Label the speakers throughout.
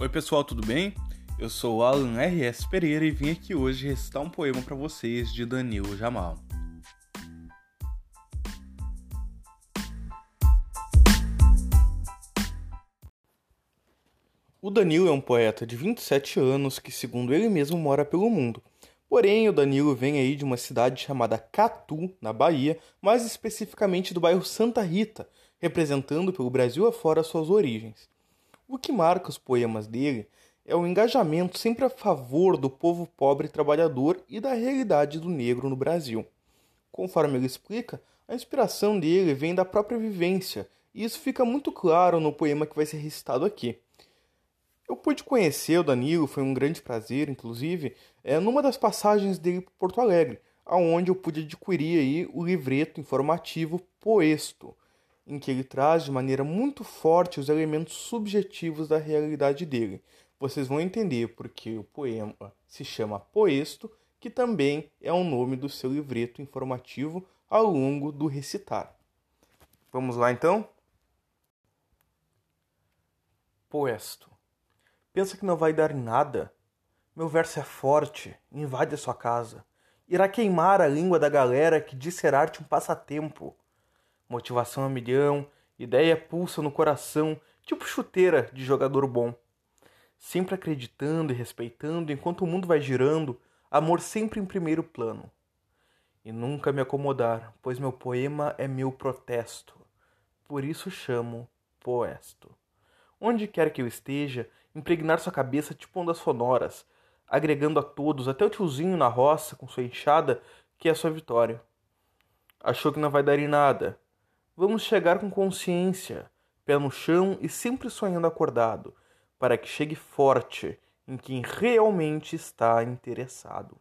Speaker 1: Oi pessoal, tudo bem? Eu sou Alan R.S. Pereira e vim aqui hoje recitar um poema para vocês de Danilo Jamal. O Danilo é um poeta de 27 anos que, segundo ele mesmo, mora pelo mundo. Porém, o Danilo vem aí de uma cidade chamada Catu, na Bahia, mais especificamente do bairro Santa Rita, representando pelo Brasil afora suas origens. O que marca os poemas dele é o engajamento sempre a favor do povo pobre e trabalhador e da realidade do negro no Brasil. Conforme ele explica, a inspiração dele vem da própria vivência, e isso fica muito claro no poema que vai ser recitado aqui. Eu pude conhecer o Danilo, foi um grande prazer, inclusive, é, numa das passagens dele por Porto Alegre, aonde eu pude adquirir aí o livreto informativo Poesto, em que ele traz de maneira muito forte os elementos subjetivos da realidade dele. Vocês vão entender porque o poema se chama Poesto, que também é o nome do seu livreto informativo ao longo do recitar. Vamos lá então? Poesto. Pensa que não vai dar nada? Meu verso é forte, invade a sua casa. Irá queimar a língua da galera que diz ser arte um passatempo motivação a milhão, ideia pulsa no coração, tipo chuteira de jogador bom. Sempre acreditando e respeitando enquanto o mundo vai girando, amor sempre em primeiro plano. E nunca me acomodar, pois meu poema é meu protesto. Por isso chamo Poesto. Onde quer que eu esteja, impregnar sua cabeça tipo ondas sonoras, agregando a todos, até o tiozinho na roça com sua enxada, que é sua vitória. Achou que não vai dar em nada, Vamos chegar com consciência, pé no chão e sempre sonhando acordado, para que chegue forte em quem realmente está interessado.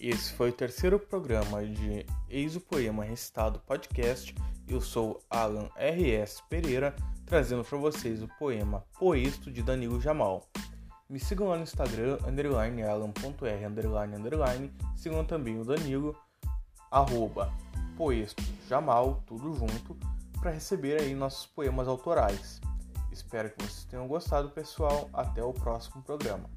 Speaker 1: Esse foi o terceiro programa de Eis o Poema Recitado Podcast. Eu sou Alan R.S. Pereira, trazendo para vocês o poema Poesto de Danilo Jamal. Me sigam lá no Instagram, underline underline, underline. Sigam também o Danilo, arroba poesto jamal, tudo junto, para receber aí nossos poemas autorais. Espero que vocês tenham gostado, pessoal. Até o próximo programa.